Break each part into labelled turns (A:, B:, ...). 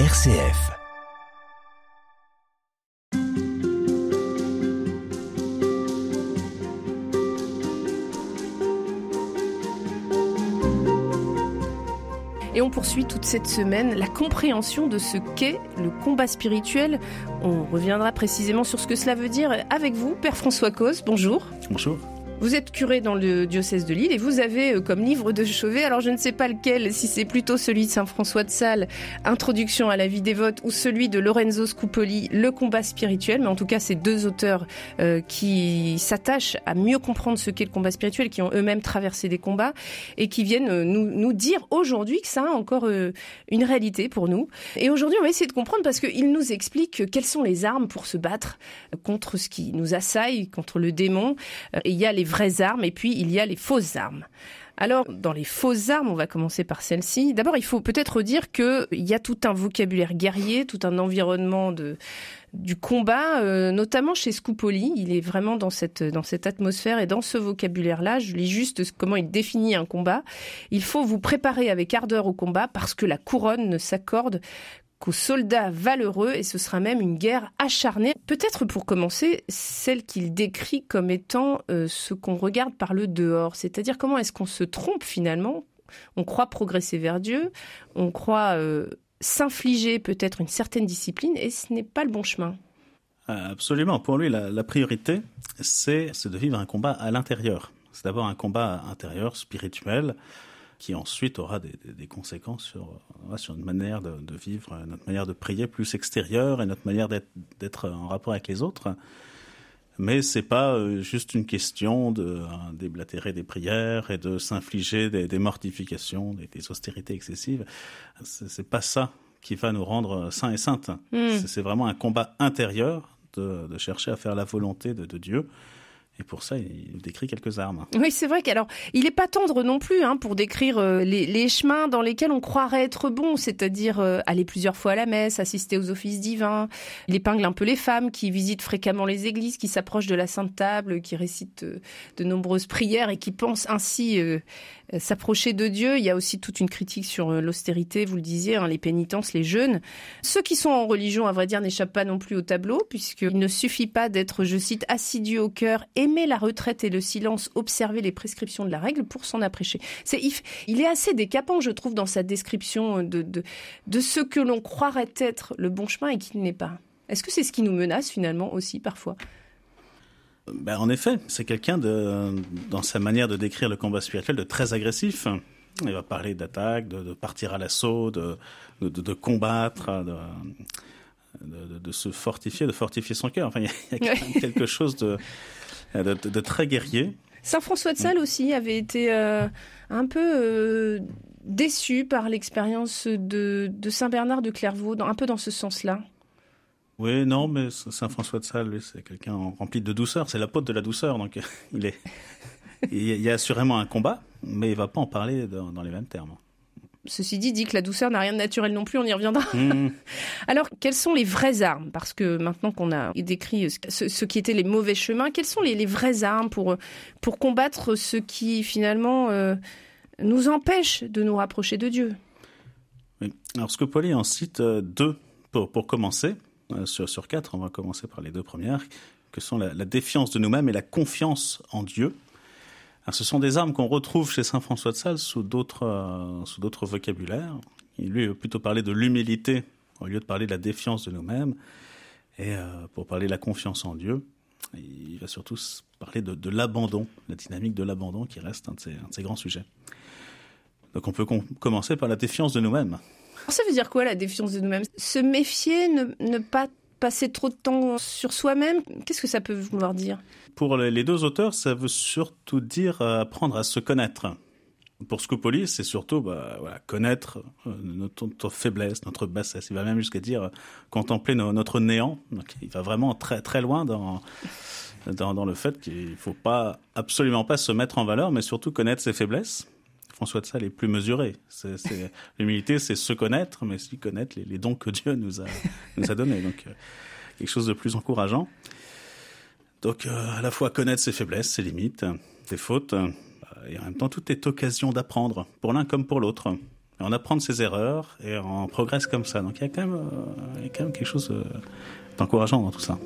A: RCF.
B: Et on poursuit toute cette semaine la compréhension de ce qu'est le combat spirituel. On reviendra précisément sur ce que cela veut dire avec vous, Père François Cause. Bonjour.
C: Bonjour.
B: Vous êtes curé dans le diocèse de Lille et vous avez euh, comme livre de chevet, alors je ne sais pas lequel, si c'est plutôt celui de Saint François de Sales, Introduction à la vie dévote, ou celui de Lorenzo Scupoli, Le combat spirituel, mais en tout cas c'est deux auteurs euh, qui s'attachent à mieux comprendre ce qu'est le combat spirituel, qui ont eux-mêmes traversé des combats et qui viennent euh, nous, nous dire aujourd'hui que ça a encore une réalité pour nous. Et aujourd'hui on va essayer de comprendre parce qu'ils nous expliquent quelles sont les armes pour se battre contre ce qui nous assaille, contre le démon. Et il y a les vraies armes et puis il y a les fausses armes. Alors, dans les fausses armes, on va commencer par celle-ci. D'abord, il faut peut-être dire qu'il y a tout un vocabulaire guerrier, tout un environnement de, du combat, euh, notamment chez Scupoli. Il est vraiment dans cette, dans cette atmosphère et dans ce vocabulaire-là. Je lis juste comment il définit un combat. Il faut vous préparer avec ardeur au combat parce que la couronne ne s'accorde qu'aux soldats valeureux et ce sera même une guerre acharnée. Peut-être pour commencer, celle qu'il décrit comme étant euh, ce qu'on regarde par le dehors, c'est-à-dire comment est-ce qu'on se trompe finalement? On croit progresser vers Dieu, on croit euh, s'infliger peut-être une certaine discipline et ce n'est pas le bon chemin.
C: Euh, Absolument. Pour lui, la, priorité, c'est de vivre un combat à l'intérieur. C'est d'abord un combat intérieur, spirituel, qui ensuite aura des, des- des conséquences sur, sur notre manière de, de vivre, notre manière de prier plus extérieure et notre manière d'être en rapport avec les autres. Mais c'est pas euh, juste une question de euh, déblatérer des prières et de s'infliger des, des mortifications, des, des austérités excessives. C'est pas ça qui va nous rendre saints et saintes.
B: Hmm.
C: C'est- C'est vraiment un combat intérieur de, de chercher à faire la volonté de, de Dieu. Et pour ça, il décrit quelques armes.
B: Oui, c'est vrai qu'alors, il n'est pas tendre non plus hein, pour décrire euh, les, chemins dans lesquels on croirait être bon, c'est-à-dire euh, aller plusieurs fois à la messe, assister aux offices divins. Il épingle un peu les femmes qui visitent fréquemment les églises, qui s'approchent de la Sainte Table, qui récitent euh, de nombreuses prières et qui pensent ainsi s'approcher de Dieu. Il y a aussi toute une critique sur l'austérité, vous le disiez, hein, les pénitences, les jeûnes. Ceux qui sont en religion, à vrai dire, n'échappent pas non plus au tableau, puisqu'il ne suffit pas d'être, je cite, assidu au cœur, aimer la retraite et le silence, observer les prescriptions de la règle pour s'en approcher. C'est, il, est assez décapant, je trouve, dans sa description de, de, de ce que l'on croirait être le bon chemin et qui ne l'est pas. Est-ce que c'est ce qui nous menace finalement aussi parfois?
C: Ben, en effet, c'est quelqu'un de, dans sa manière de décrire le combat spirituel, de très agressif. Il va parler d'attaque, de, de partir à l'assaut, de, de, de- de combattre, de, se fortifier, de fortifier son cœur. Enfin, il y a, il y a quand même quelque chose de, de, de- très guerrier.
B: Saint François de Sales aussi avait été euh, un peu euh, déçu par l'expérience de, de Saint Bernard de Clairvaux, dans- un peu dans ce sens-là.
C: Oui, non, mais Saint François de Sales, c'est quelqu'un rempli de douceur. C'est l'apôtre de la douceur, donc il est. Il y a- il y a assurément un combat, mais il va pas en parler dans, dans les mêmes termes.
B: Ceci dit, dit que la douceur n'a rien de naturel non plus, on y reviendra.
C: Hmm.
B: Alors, quelles sont les vraies armes? Parce que maintenant qu'on a décrit ce, ce qui étaient les mauvais chemins, quelles sont les, les vraies armes pour, pour combattre ce qui finalement euh, nous empêche de nous rapprocher de Dieu?
C: Oui. Alors, Scopoli en cite euh, deux pour, pour commencer. Euh, sur, sur quatre, on va commencer par les deux premières, que sont la, la défiance de nous-mêmes et la confiance en Dieu? Alors, ce sont des armes qu'on retrouve chez Saint François de Sales sous d'autres euh, vocabulaires. Il lui veut plutôt parler de l'humilité au lieu de parler de la défiance de nous-mêmes. Et euh, pour parler de la confiance en Dieu, il va surtout parler de, l'abandon, la dynamique de l'abandon qui reste un de ses, grands sujets. Donc on peut com- commencer par la défiance de nous-mêmes.
B: Ça veut dire quoi la défiance de nous-mêmes? Se méfier, ne, ne pas passer trop de temps sur soi-même Qu'est-ce que ça peut vouloir dire?
C: Pour les deux auteurs, ça veut surtout dire euh, apprendre à se connaître. Pour Scopoli, c'est surtout bah, connaître euh, notre, faiblesse, notre bassesse. Il va même jusqu'à dire euh, contempler no- notre néant. Il va vraiment très très loin dans, le fait qu'il faut pas absolument pas se mettre en valeur, mais surtout connaître ses faiblesses. François de Sales est plus mesuré. L'humilité, c'est se connaître, mais aussi connaître les, dons que Dieu nous a, nous a donnés. Donc, euh, quelque chose de plus encourageant. Donc, euh, à la fois connaître ses faiblesses, ses limites, ses fautes, euh, et en même temps, tout est occasion d'apprendre, pour l'un comme pour l'autre. on apprend ses erreurs et on progresse comme ça. Donc il y a quand même quelque chose d'encourageant dans tout ça.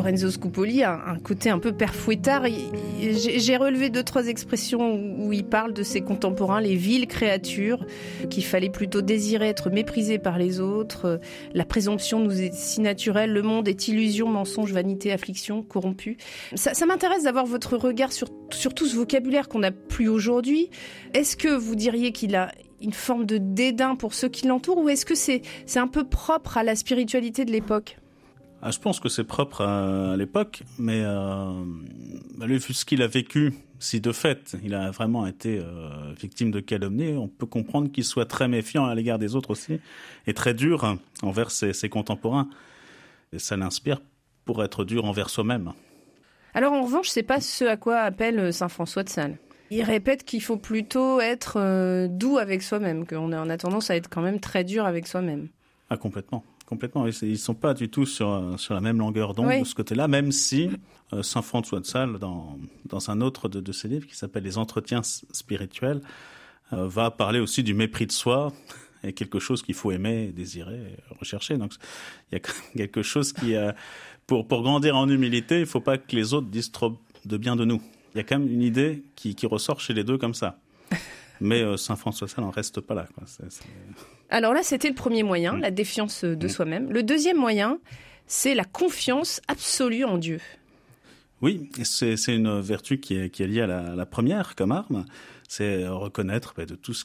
B: Lorenzo Scupoli a un côté un peu père fouettard. J'ai relevé deux, trois expressions où il parle de ses contemporains, les viles créatures, qu'il fallait plutôt désirer être méprisé par les autres. La présomption nous est si naturelle, le monde est illusion, mensonge, vanité, affliction, corrompu. Ça, m'intéresse d'avoir votre regard sur tout ce vocabulaire qu'on n'a plus aujourd'hui. Est-ce que vous diriez qu'il a une forme de dédain pour ceux qui l'entourent ou est-ce que c'est un peu propre à la spiritualité de l'époque?
C: Ah, je pense que c'est propre à, l'époque, mais euh, bah, vu ce qu'il a vécu, si de fait il a vraiment été euh, victime de calomnie, on peut comprendre qu'il soit très méfiant à l'égard des autres aussi, et très dur envers ses, ses contemporains. Et ça l'inspire pour être dur envers soi-même.
B: Alors en revanche, c'est pas ce à quoi appelle saint François de Sales. Il répète qu'il faut plutôt être euh, doux avec soi-même, qu'on a, a tendance à être quand même très dur avec soi-même.
C: Ah complètement complètement. Ils sont pas du tout sur, sur la même longueur d'onde de ce côté-là, même si euh, Saint François de Sales, dans, dans un autre de, de ses livres qui s'appelle Les Entretiens spirituels, euh, va parler aussi du mépris de soi et quelque chose qu'il faut aimer, désirer, rechercher. Donc il y a quelque chose qui, euh, pour, pour grandir en humilité, il faut pas que les autres disent trop de bien de nous. Il y a quand même une idée qui, qui ressort chez les deux comme ça. Mais Saint François de Sales n'en reste pas là. Quoi.
B: Alors là, c'était le premier moyen, mm. la défiance de mm. soi-même. Le deuxième moyen, c'est la confiance absolue en Dieu.
C: Oui, c'est une vertu qui est, liée à la, première comme arme, c'est reconnaître ben, de tout ce,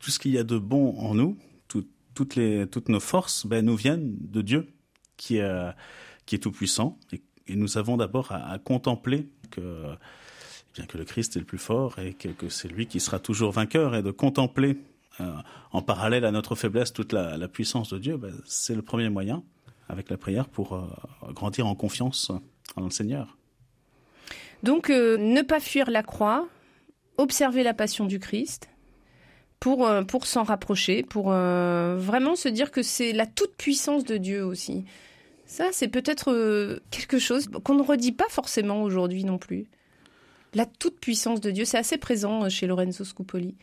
C: tout ce qu'il y a de bon en nous, toutes, les, toutes nos forces ben, nous viennent de Dieu qui est, qui est tout puissant et, nous avons d'abord à, contempler que bien que le Christ est le plus fort et que, c'est lui qui sera toujours vainqueur et de contempler euh, en parallèle à notre faiblesse toute la, puissance de Dieu, ben, c'est le premier moyen avec la prière pour euh, grandir en confiance en le Seigneur.
B: Donc euh, ne pas fuir la croix, observer la passion du Christ pour, pour s'en rapprocher, pour vraiment se dire que c'est la toute puissance de Dieu aussi. Ça, c'est peut-être quelque chose qu'on ne redit pas forcément aujourd'hui non plus. La toute puissance de Dieu, c'est assez présent chez Lorenzo Scupoli.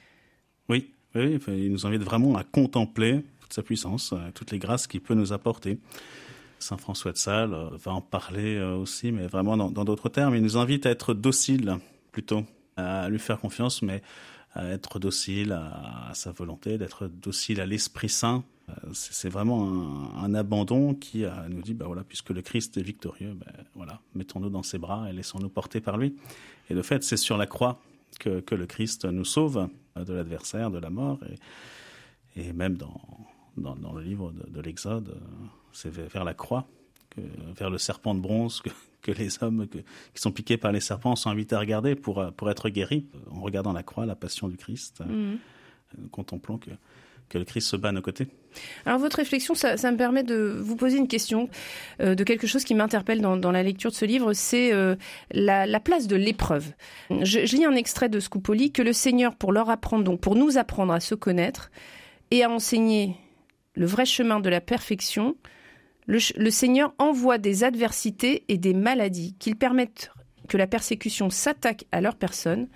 C: Oui, oui, il nous invite vraiment à contempler toute sa puissance, euh, toutes les grâces qu'il peut nous apporter. Saint François de Sales euh, va en parler euh, aussi, mais vraiment dans d'autres termes. Il nous invite à être docile, plutôt, à lui faire confiance, mais à être docile à, sa volonté, d'être docile à l'Esprit Saint. C'est vraiment un, abandon qui nous dit, bah voilà, puisque le Christ est victorieux, ben voilà, mettons-nous dans ses bras et laissons-nous porter par lui. Et de fait, c'est sur la croix que, que, le Christ nous sauve de l'adversaire, de la mort. Et, et même dans, dans, dans, le livre de, de l'Exode, euh, c'est vers la croix, que, vers le serpent de bronze que, que les hommes que, qui sont piqués par les serpents sont invités à regarder pour, pour être guéris, en regardant la croix, la passion du Christ, mmh. contemplant que que le Christ se bat à nos côtés.
B: Alors votre réflexion, ça, me permet de vous poser une question euh, de quelque chose qui m'interpelle dans, la lecture de ce livre, c'est euh, la, place de l'épreuve. Je, lis un extrait de Scupoli que le Seigneur, pour leur apprendre, donc pour nous apprendre à se connaître et à enseigner le vrai chemin de la perfection, le, le Seigneur envoie des adversités et des maladies qui permettent que la persécution s'attaque à leur personne,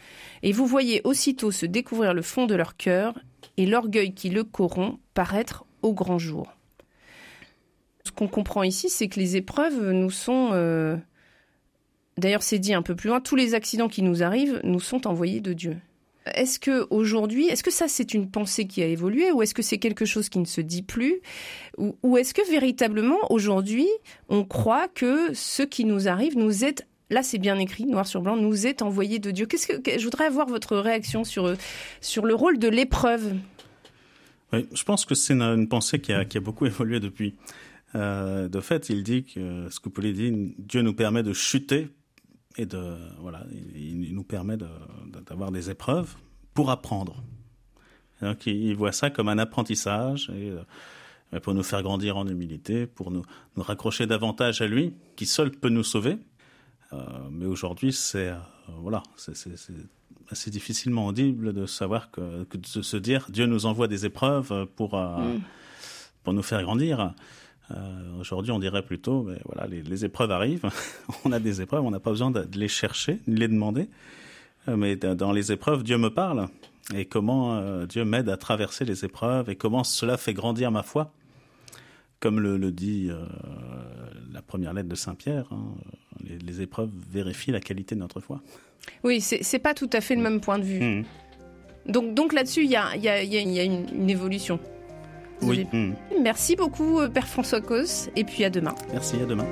B: et vous voyez aussitôt se découvrir le fond de leur cœur et l'orgueil qui le corrompt paraître au grand jour. Ce qu'on comprend ici, c'est que les épreuves nous sont... Euh, d'ailleurs, c'est dit un peu plus loin, tous les accidents qui nous arrivent nous sont envoyés de Dieu. Est-ce que aujourd'hui, est-ce que ça c'est une pensée qui a évolué ou est-ce que c'est quelque chose qui ne se dit plus ou, est-ce que véritablement aujourd'hui on croit que ce qui nous arrive nous est là c'est bien écrit, noir sur blanc, nous est envoyé de Dieu. Qu'est-ce que je voudrais avoir votre réaction sur sur le rôle de l'épreuve?
C: Oui, je pense que c'est une, pensée qui a, qui a, beaucoup évolué depuis. Euh, de fait, il dit que ce que Paul dit, Dieu nous permet de chuter et de voilà, il, nous permet d'avoir des épreuves pour apprendre. Donc, il voit ça comme un apprentissage et euh, pour nous faire grandir en humilité, pour nous, nous raccrocher davantage à lui, qui seul peut nous sauver. Euh, mais aujourd'hui, c'est euh, voilà, c'est assez difficilement audible de savoir que, que, de se dire Dieu nous envoie des épreuves pour mm. pour nous faire grandir. aujourd'hui, on dirait plutôt, mais voilà, les, les épreuves arrivent, on a des épreuves, on n'a pas besoin de les chercher, de les demander. mais dans les épreuves, Dieu me parle et comment euh, Dieu m'aide à traverser les épreuves et comment cela fait grandir ma foi. Comme le, dit euh, la première lettre de Saint Pierre, hein, les, épreuves vérifient la qualité de notre foi.
B: Oui, c'est pas tout à fait le même point de vue. Mmh. Donc, donc là-dessus, il y a, y, a, y a, une, évolution.
C: Oui.
B: Mmh. Merci beaucoup, euh, Père François Cos, et puis à demain.
C: Merci, à demain.